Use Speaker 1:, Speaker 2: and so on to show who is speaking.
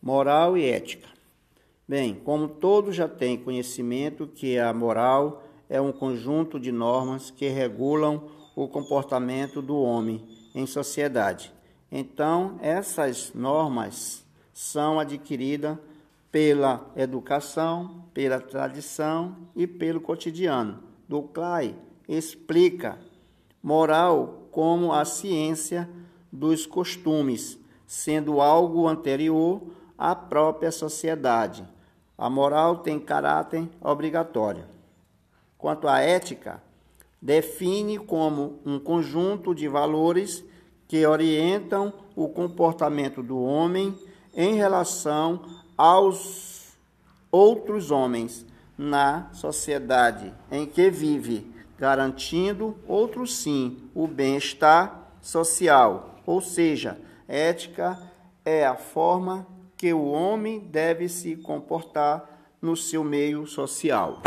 Speaker 1: Moral e ética. Bem, como todos já têm conhecimento que a moral é um conjunto de normas que regulam o comportamento do homem em sociedade. Então, essas normas são adquiridas pela educação, pela tradição e pelo cotidiano. Duclay explica moral como a ciência dos costumes, sendo algo anterior à própria sociedade. A moral tem caráter obrigatório. Quanto à ética, define como um conjunto de valores que orientam o comportamento do homem em relação aos outros homens na sociedade em que vive, garantindo, outro sim, o bem-estar social. Ou seja, ética é a forma que o homem deve se comportar no seu meio social.